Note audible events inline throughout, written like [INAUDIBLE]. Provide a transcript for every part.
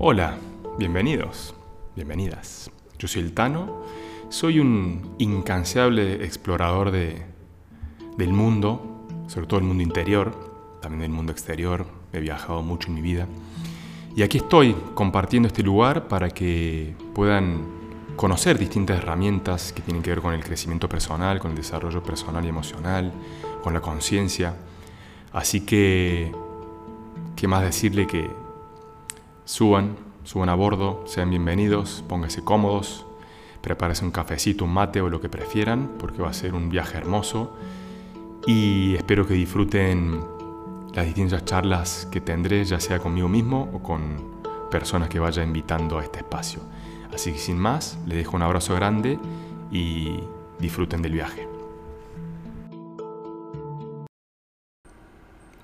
Hola, bienvenidos, bienvenidas. Yo soy el Tano, soy un incansable explorador de, del mundo, sobre todo el mundo interior, también del mundo exterior, he viajado mucho en mi vida. Y aquí estoy compartiendo este lugar para que puedan conocer distintas herramientas que tienen que ver con el crecimiento personal, con el desarrollo personal y emocional, con la conciencia. Así que, ¿qué más decirle que suban, suban a bordo, sean bienvenidos, pónganse cómodos, prepárense un cafecito, un mate o lo que prefieran, porque va a ser un viaje hermoso. Y espero que disfruten las distintas charlas que tendré, ya sea conmigo mismo o con personas que vaya invitando a este espacio. Así que sin más, les dejo un abrazo grande y disfruten del viaje.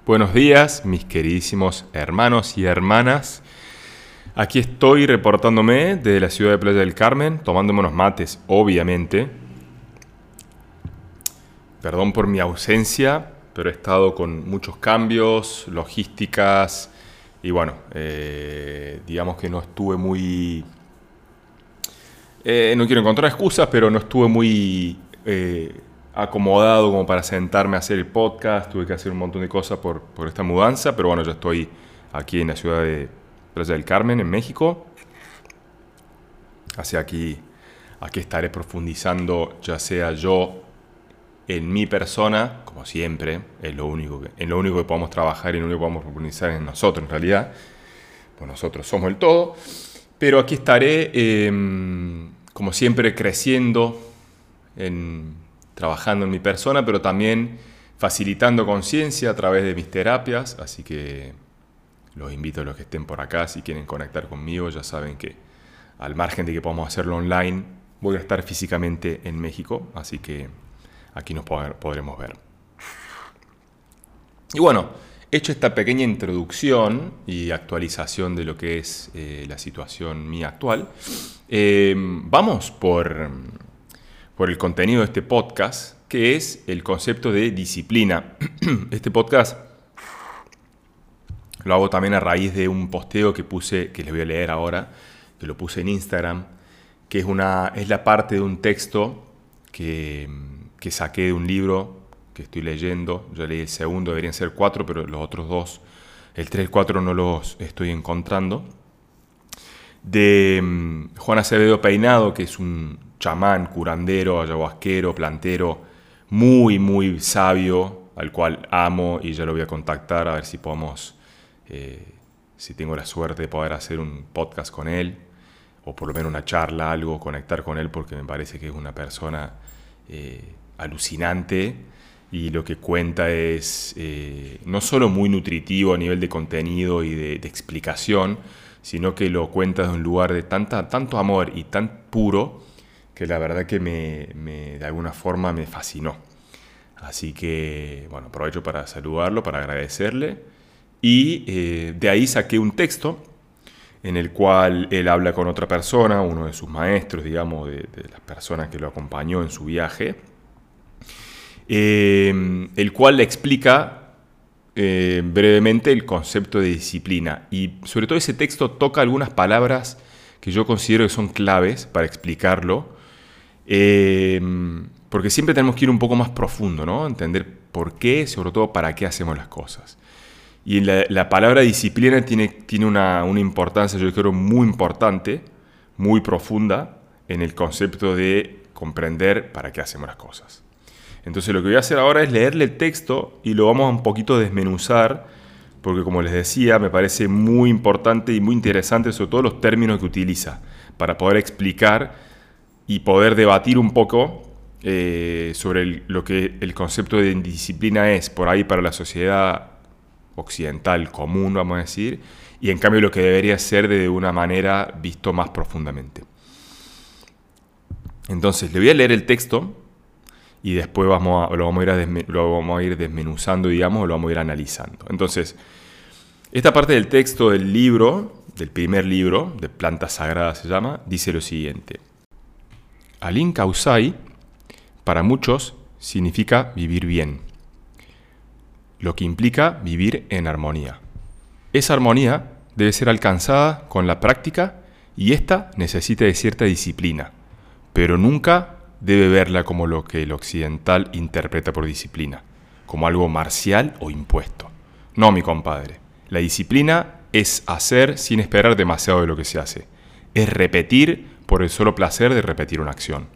Buenos días, mis queridísimos hermanos y hermanas. Aquí estoy reportándome desde la ciudad de Playa del Carmen, tomándome unos mates, obviamente. Perdón por mi ausencia, pero he estado con muchos cambios, logísticas, y bueno, eh, digamos que no estuve muy... Eh, no quiero encontrar excusas, pero no estuve muy eh, acomodado como para sentarme a hacer el podcast, tuve que hacer un montón de cosas por, por esta mudanza, pero bueno, ya estoy aquí en la ciudad de Playa del Carmen, en México. Así aquí, aquí estaré profundizando, ya sea yo en mi persona, como siempre, es lo único que, en lo único que podemos trabajar y lo único que podemos profundizar en nosotros en realidad, pues nosotros somos el todo, pero aquí estaré, em, como siempre, creciendo en, trabajando en mi persona, pero también facilitando conciencia a través de mis terapias, así que los invito a los que estén por acá, si quieren conectar conmigo, ya saben que al margen de que podamos hacerlo online, voy a estar físicamente en México, así que aquí nos podremos ver. Y bueno, hecho esta pequeña introducción y actualización de lo que es eh, la situación mía actual, eh, vamos por por el contenido de este podcast, que es el concepto de disciplina. [CLEARS THROAT] Este podcast lo hago también a raíz de un posteo que puse, que les voy a leer ahora, que lo puse en Instagram, que es, una, es la parte de un texto que, que saqué de un libro que estoy leyendo. Yo leí el segundo, deberían ser cuatro, pero los otros dos, el 3 y el 4 no los estoy encontrando. De mm, Juan Acevedo Peinado, que es un, chamán, curandero, ayahuasquero, plantero, muy, muy sabio, al cual amo y ya lo voy a contactar a ver si podemos, eh, si tengo la suerte de poder hacer un podcast con él, o por lo menos una charla, algo, conectar con él, porque me parece que es una persona eh, alucinante y lo que cuenta es eh, no solo muy nutritivo a nivel de contenido y de, explicación, sino que lo cuenta de un lugar de tanta, tanto amor y tan puro que la verdad que me, de alguna forma me fascinó. Así que, bueno, aprovecho para saludarlo, para agradecerle. Y eh, de ahí saqué un texto en el cual él habla con otra persona, uno de sus maestros, digamos, de, las personas que lo acompañó en su viaje, eh, el cual le explica eh, brevemente el concepto de disciplina. Y sobre todo ese texto toca algunas palabras que yo considero que son claves para explicarlo porque siempre tenemos que ir un poco más profundo, ¿no? Entender por qué, sobre todo para qué hacemos las cosas. Y la, palabra disciplina tiene, tiene una, una, importancia, yo creo, muy importante, muy profunda en el concepto de comprender para qué hacemos las cosas. Entonces lo que voy a hacer ahora es leerle el texto y lo vamos a un poquito desmenuzar, porque como les decía, me parece muy importante y muy interesante sobre todo los términos que utiliza, para poder explicar y poder debatir un poco eh, sobre lo que el concepto de disciplina es por ahí para la sociedad occidental común, vamos a decir, y en cambio lo que debería ser de una manera visto más profundamente. Entonces, le voy a leer el texto y después vamos lo, vamos a ir lo vamos a ir desmenuzando, digamos, o lo vamos a ir analizando. Entonces, esta parte del texto del libro, del primer libro, de Plantas Sagradas se llama, dice lo siguiente. Alin Kausai, para muchos, significa vivir bien, lo que implica vivir en armonía. Esa armonía debe ser alcanzada con la práctica y esta necesita de cierta disciplina, pero nunca debe verla como lo que el occidental interpreta por disciplina, como algo marcial o impuesto. No, mi compadre. La disciplina es hacer sin esperar demasiado de lo que se hace. Es repetir por el solo placer de repetir una acción.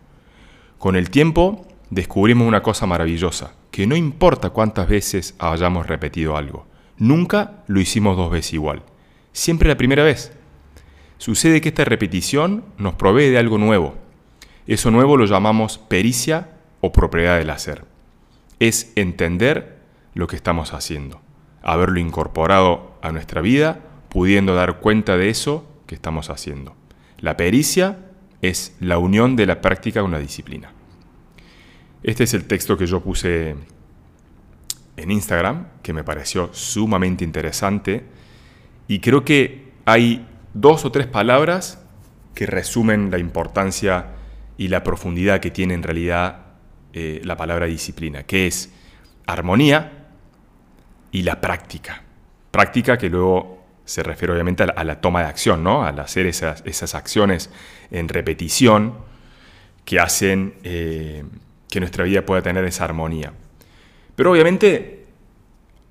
Con el tiempo descubrimos una cosa maravillosa, que no importa cuántas veces hayamos repetido algo, nunca lo hicimos dos veces igual, siempre la primera vez. Sucede que esta repetición nos provee de algo nuevo. Eso nuevo lo llamamos pericia o propiedad del hacer. Es entender lo que estamos haciendo, haberlo incorporado a nuestra vida, pudiendo dar cuenta de eso que estamos haciendo. La pericia es la unión de la práctica con la disciplina. Este es el texto que yo puse en Instagram, que me pareció sumamente interesante, y creo que hay dos o tres palabras que resumen la importancia y la profundidad que tiene en realidad eh, la palabra disciplina, que es armonía y la práctica. Práctica que luego se refiere obviamente a la, toma de acción, ¿no? al hacer esas, esas acciones en repetición que hacen eh, que nuestra vida pueda tener esa armonía. Pero obviamente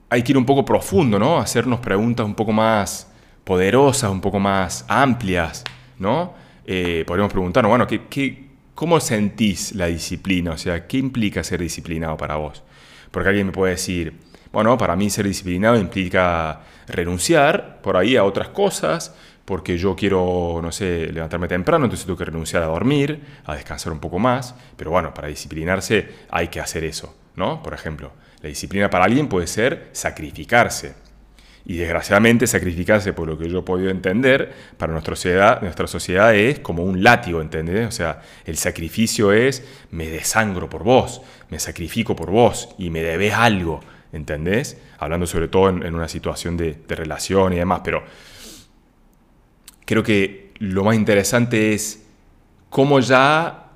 hay que ir un poco profundo, ¿no? Hacernos preguntas un poco más poderosas, un poco más amplias, ¿no? Eh, podríamos preguntarnos, bueno, ¿qué, cómo sentís la disciplina? O sea, ¿qué implica ser disciplinado para vos? Porque alguien me puede decir, bueno, para mí ser disciplinado implica renunciar por ahí a otras cosas, porque yo quiero, no sé, levantarme temprano, entonces tengo que renunciar a dormir, a descansar un poco más, pero bueno, para disciplinarse hay que hacer eso, ¿no? Por ejemplo, la disciplina para alguien puede ser sacrificarse. Y desgraciadamente sacrificarse, por lo que yo he podido entender, para nuestra sociedad, nuestra sociedad es como un látigo, ¿entendés? O sea, el sacrificio es me desangro por vos, me sacrifico por vos y me debes algo, ¿entendés? Hablando sobre todo en, una situación de, de relación y demás, pero creo que lo más interesante es cómo ya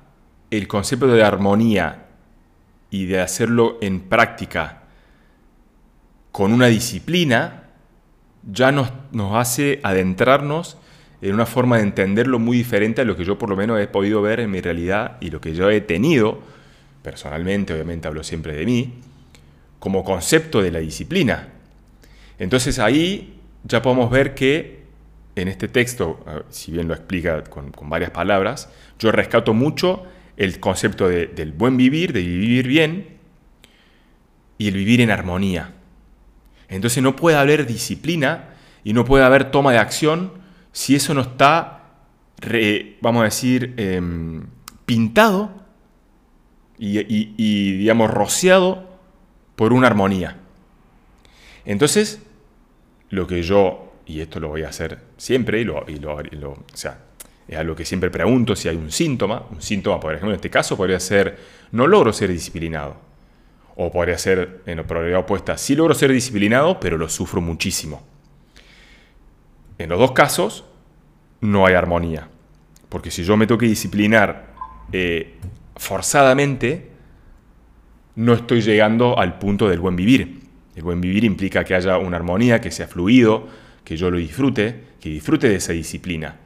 el concepto de armonía y de hacerlo en práctica con una disciplina ya nos, nos hace adentrarnos en una forma de entenderlo muy diferente a lo que yo por lo menos he podido ver en mi realidad y lo que yo he tenido, personalmente, obviamente hablo siempre de mí, como concepto de la disciplina. Entonces ahí ya podemos ver que en este texto, si bien lo explica con, varias palabras, yo rescato mucho el concepto del buen vivir, de vivir bien y el vivir en armonía. Entonces no puede haber disciplina y no puede haber toma de acción si eso no está, vamos a decir, em, pintado y, y, digamos, rociado por una armonía. Entonces, lo que yo y esto lo voy a hacer siempre, y lo, o sea, es algo que siempre pregunto si hay un síntoma. Un síntoma, por ejemplo, en este caso podría ser, no logro ser disciplinado. O podría ser, en la probabilidad opuesta, sí logro ser disciplinado, pero lo sufro muchísimo. En los dos casos, no hay armonía. Porque si yo me tengo que disciplinar eh, forzadamente, no estoy llegando al punto del buen vivir. El buen vivir implica que haya una armonía, que sea fluido, que yo lo disfrute, que disfrute de esa disciplina.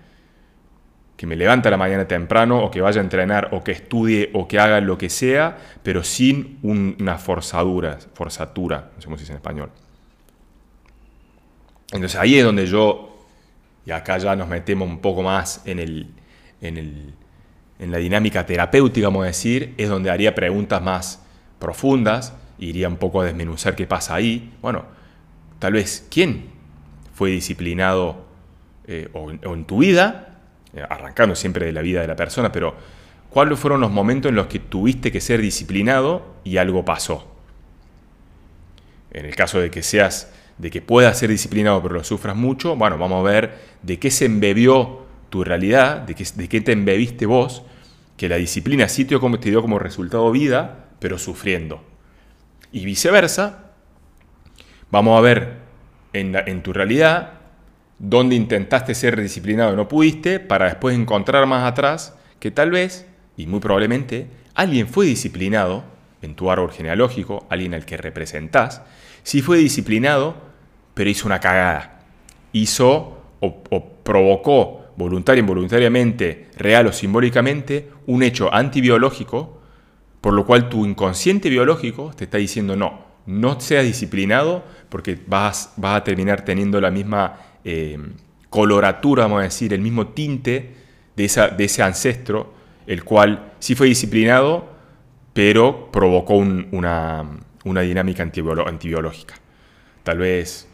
Que me levante a la mañana temprano o que vaya a entrenar o que estudie o que haga lo que sea, pero sin una forzadura, forzatura, no sé cómo se dice en español. Entonces ahí es donde yo, y acá ya nos metemos un poco más en, el, en, el, en la dinámica terapéutica, vamos a decir, es donde haría preguntas más profundas, iría un poco a desmenuzar qué pasa ahí. Bueno, tal vez, ¿quién fue disciplinado eh, o, en tu vida, eh, arrancando siempre de la vida de la persona, pero ¿cuáles fueron los momentos en los que tuviste que ser disciplinado y algo pasó? En el caso de que seas, de que puedas ser disciplinado pero lo sufras mucho, bueno, vamos a ver de qué se embebió tu realidad, de qué, de qué te embebiste vos, que la disciplina sí te dio como resultado vida, pero sufriendo. Y viceversa, vamos a ver en, tu realidad, donde intentaste ser disciplinado y no pudiste, para después encontrar más atrás que tal vez, y muy probablemente, alguien fue disciplinado en tu árbol genealógico, alguien al que representás, sí fue disciplinado, pero hizo una cagada. Hizo o, provocó voluntaria, involuntariamente, real o simbólicamente, un hecho antibiológico, por lo cual tu inconsciente biológico te está diciendo no, no seas disciplinado porque vas, vas a terminar teniendo la misma eh, coloratura, vamos a decir, el mismo tinte de, esa, de ese ancestro, el cual sí fue disciplinado, pero provocó una, una dinámica antibiológica. Tal vez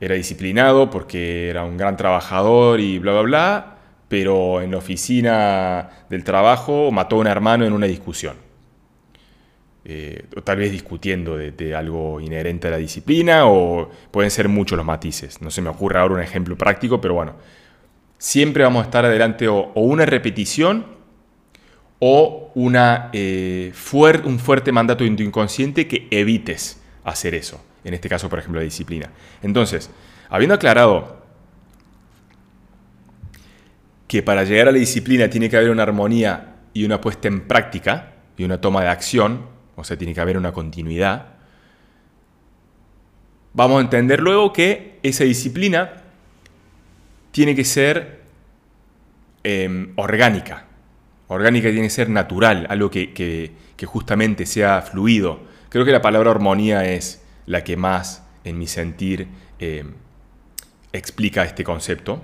era disciplinado porque era un gran trabajador y bla, bla, bla, pero en la oficina del trabajo mató a un hermano en una discusión. Eh, tal vez discutiendo de, algo inherente a la disciplina, o pueden ser muchos los matices. No se me ocurre ahora un ejemplo práctico, pero bueno, siempre vamos a estar adelante o, una repetición o una, eh, un fuerte mandato de tu inconsciente que evites hacer eso en este caso, por ejemplo, la disciplina. Entonces, habiendo aclarado que para llegar a la disciplina tiene que haber una armonía y una puesta en práctica y una toma de acción, o sea, tiene que haber una continuidad, vamos a entender luego que esa disciplina tiene que ser em, orgánica. Orgánica tiene que ser natural, algo que, que justamente sea fluido. Creo que la palabra armonía es la que más, en mi sentir, eh, explica este concepto.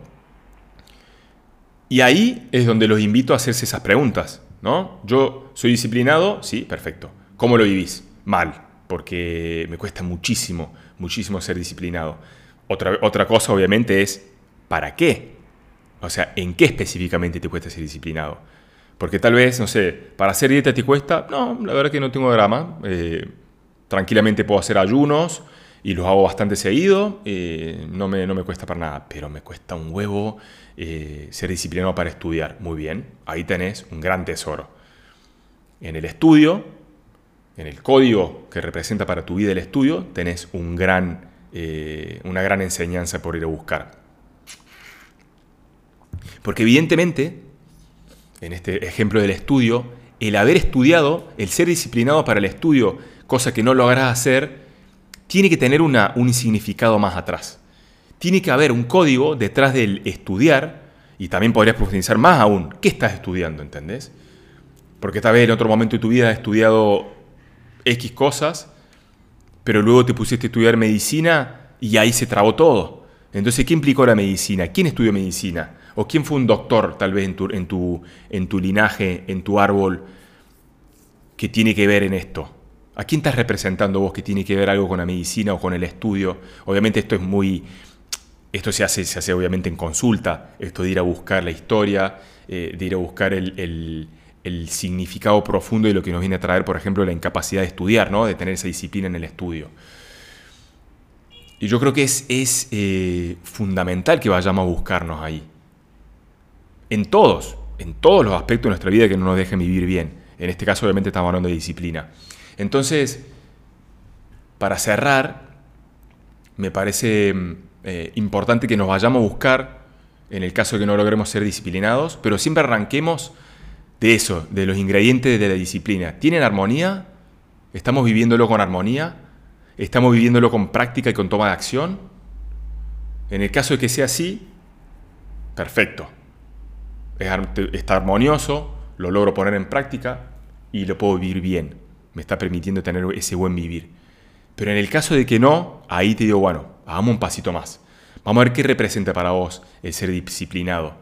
Y ahí es donde los invito a hacerse esas preguntas, ¿no? Yo soy disciplinado, sí, perfecto. ¿Cómo lo vivís? Mal, porque me cuesta muchísimo, muchísimo ser disciplinado. Otra, otra cosa, obviamente, es ¿para qué? O sea, ¿en qué específicamente te cuesta ser disciplinado? Porque tal vez, no sé, para hacer dieta te cuesta, no, la verdad que no tengo drama. Eh, Tranquilamente puedo hacer ayunos y los hago bastante seguido, eh, no, me, no me cuesta para nada, pero me cuesta un huevo eh, ser disciplinado para estudiar. Muy bien, ahí tenés un gran tesoro. En el estudio, en el código que representa para tu vida el estudio, tenés un gran, eh, una gran enseñanza por ir a buscar. Porque evidentemente, en este ejemplo del estudio, el haber estudiado, el ser disciplinado para el estudio, cosa que no logras hacer, tiene que tener una, un significado más atrás. Tiene que haber un código detrás del estudiar, y también podrías profundizar más aún, ¿qué estás estudiando? ¿Entendés? Porque tal vez en otro momento de tu vida has estudiado X cosas, pero luego te pusiste a estudiar medicina y ahí se trabó todo. Entonces, ¿qué implicó la medicina? ¿Quién estudió medicina? ¿O quién fue un doctor tal vez en tu, en tu, en tu linaje, en tu árbol, que tiene que ver en esto? ¿A quién estás representando vos que tiene que ver algo con la medicina o con el estudio? Obviamente esto es muy... Esto se hace, se hace obviamente en consulta, esto de ir a buscar la historia, eh, de ir a buscar el, significado profundo de lo que nos viene a traer, por ejemplo, la incapacidad de estudiar, ¿no? de tener esa disciplina en el estudio. Y yo creo que es, es eh, fundamental que vayamos a buscarnos ahí. En todos, en todos los aspectos de nuestra vida que no nos dejen vivir bien. En este caso, obviamente, estamos hablando de disciplina. Entonces, para cerrar, me parece mm, eh, importante que nos vayamos a buscar, en el caso de que no logremos ser disciplinados, pero siempre arranquemos de eso, de los ingredientes de la disciplina. ¿Tienen armonía? ¿Estamos viviéndolo con armonía? ¿Estamos viviéndolo con práctica y con toma de acción? En el caso de que sea así, perfecto. Está armonioso, lo logro poner en práctica y lo puedo vivir bien me está permitiendo tener ese buen vivir. Pero en el caso de que no, ahí te digo, bueno, hagamos un pasito más. Vamos a ver qué representa para vos el ser disciplinado.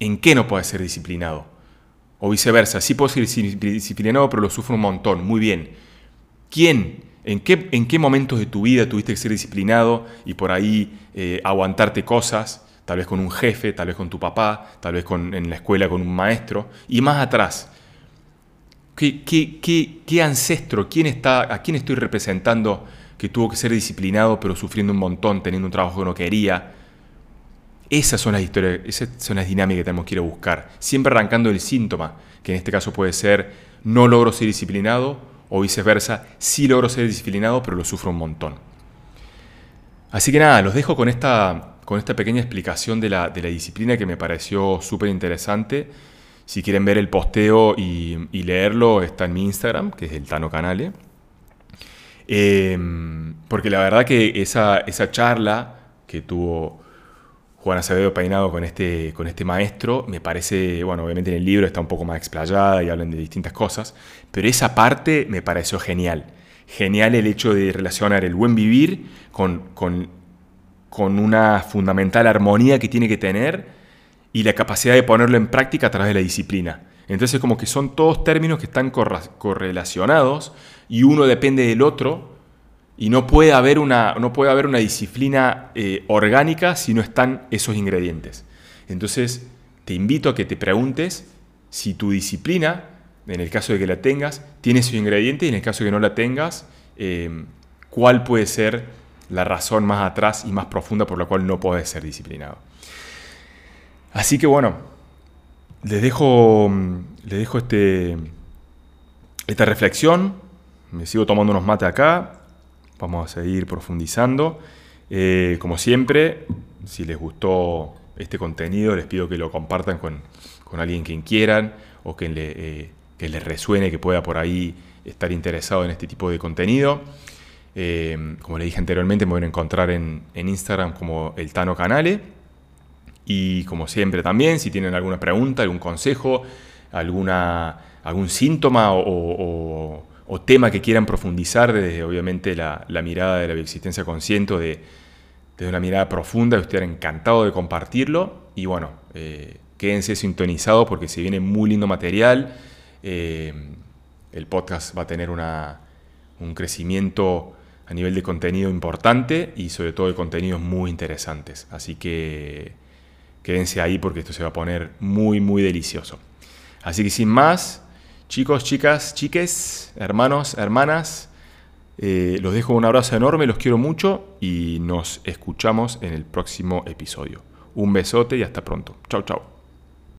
¿En qué no puedes ser disciplinado? O viceversa, sí puedo ser disciplinado, pero lo sufro un montón. Muy bien. ¿Quién? ¿En qué, en qué momentos de tu vida tuviste que ser disciplinado y por ahí eh, aguantarte cosas? Tal vez con un jefe, tal vez con tu papá, tal vez con, en la escuela con un maestro. Y más atrás, ¿Qué, ancestro, quién está, a quién estoy representando que tuvo que ser disciplinado pero sufriendo un montón, teniendo un trabajo que no quería? Esas son las historias, esas son las dinámicas que tenemos que ir a buscar. Siempre arrancando el síntoma, que en este caso puede ser no logro ser disciplinado o viceversa, sí logro ser disciplinado pero lo sufro un montón. Así que nada, los dejo con esta, con esta pequeña explicación de la, de la disciplina que me pareció súper interesante. Si quieren ver el posteo y, leerlo, está en mi Instagram, que es el Tano Canale. Em, porque la verdad que esa, esa charla que tuvo Juan Acevedo peinado con este, con este maestro, me parece, bueno, obviamente en el libro está un poco más explayada y hablan de distintas cosas, pero esa parte me pareció genial. Genial el hecho de relacionar el buen vivir con, con, con una fundamental armonía que tiene que tener y la capacidad de ponerlo en práctica a través de la disciplina. Entonces como que son todos términos que están correlacionados y uno depende del otro y no puede haber una, no puede haber una disciplina eh, orgánica si no están esos ingredientes. Entonces, te invito a que te preguntes si tu disciplina, en el caso de que la tengas, tiene esos ingredientes y en el caso de que no la tengas, eh, cuál puede ser la razón más atrás y más profunda por la cual no puedes ser disciplinado. Así que bueno, les dejo, les dejo este, esta reflexión. Me sigo tomando unos mates acá. Vamos a seguir profundizando. Eh, como siempre, si les gustó este contenido, les pido que lo compartan con, alguien quien quieran o eh, que les resuene, que pueda por ahí estar interesado en este tipo de contenido. Eh, como le dije anteriormente, me voy a encontrar en, Instagram como el Tano Canale. Y como siempre también, si tienen alguna pregunta, algún consejo, alguna, algún síntoma o tema que quieran profundizar desde obviamente la, mirada de la bioexistencia consciente, de, desde una mirada profunda, estoy encantado de compartirlo. Y bueno, eh, quédense sintonizados porque se viene muy lindo material, eh, el podcast va a tener un crecimiento a nivel de contenido importante y sobre todo de contenidos muy interesantes, así que quédense ahí porque esto se va a poner muy muy delicioso. Así que sin más, Chicos, chicas, chiques, hermanos, hermanas, eh, los dejo un abrazo enorme, los quiero mucho y nos escuchamos en el próximo episodio. Un besote y hasta pronto. Chao, chao.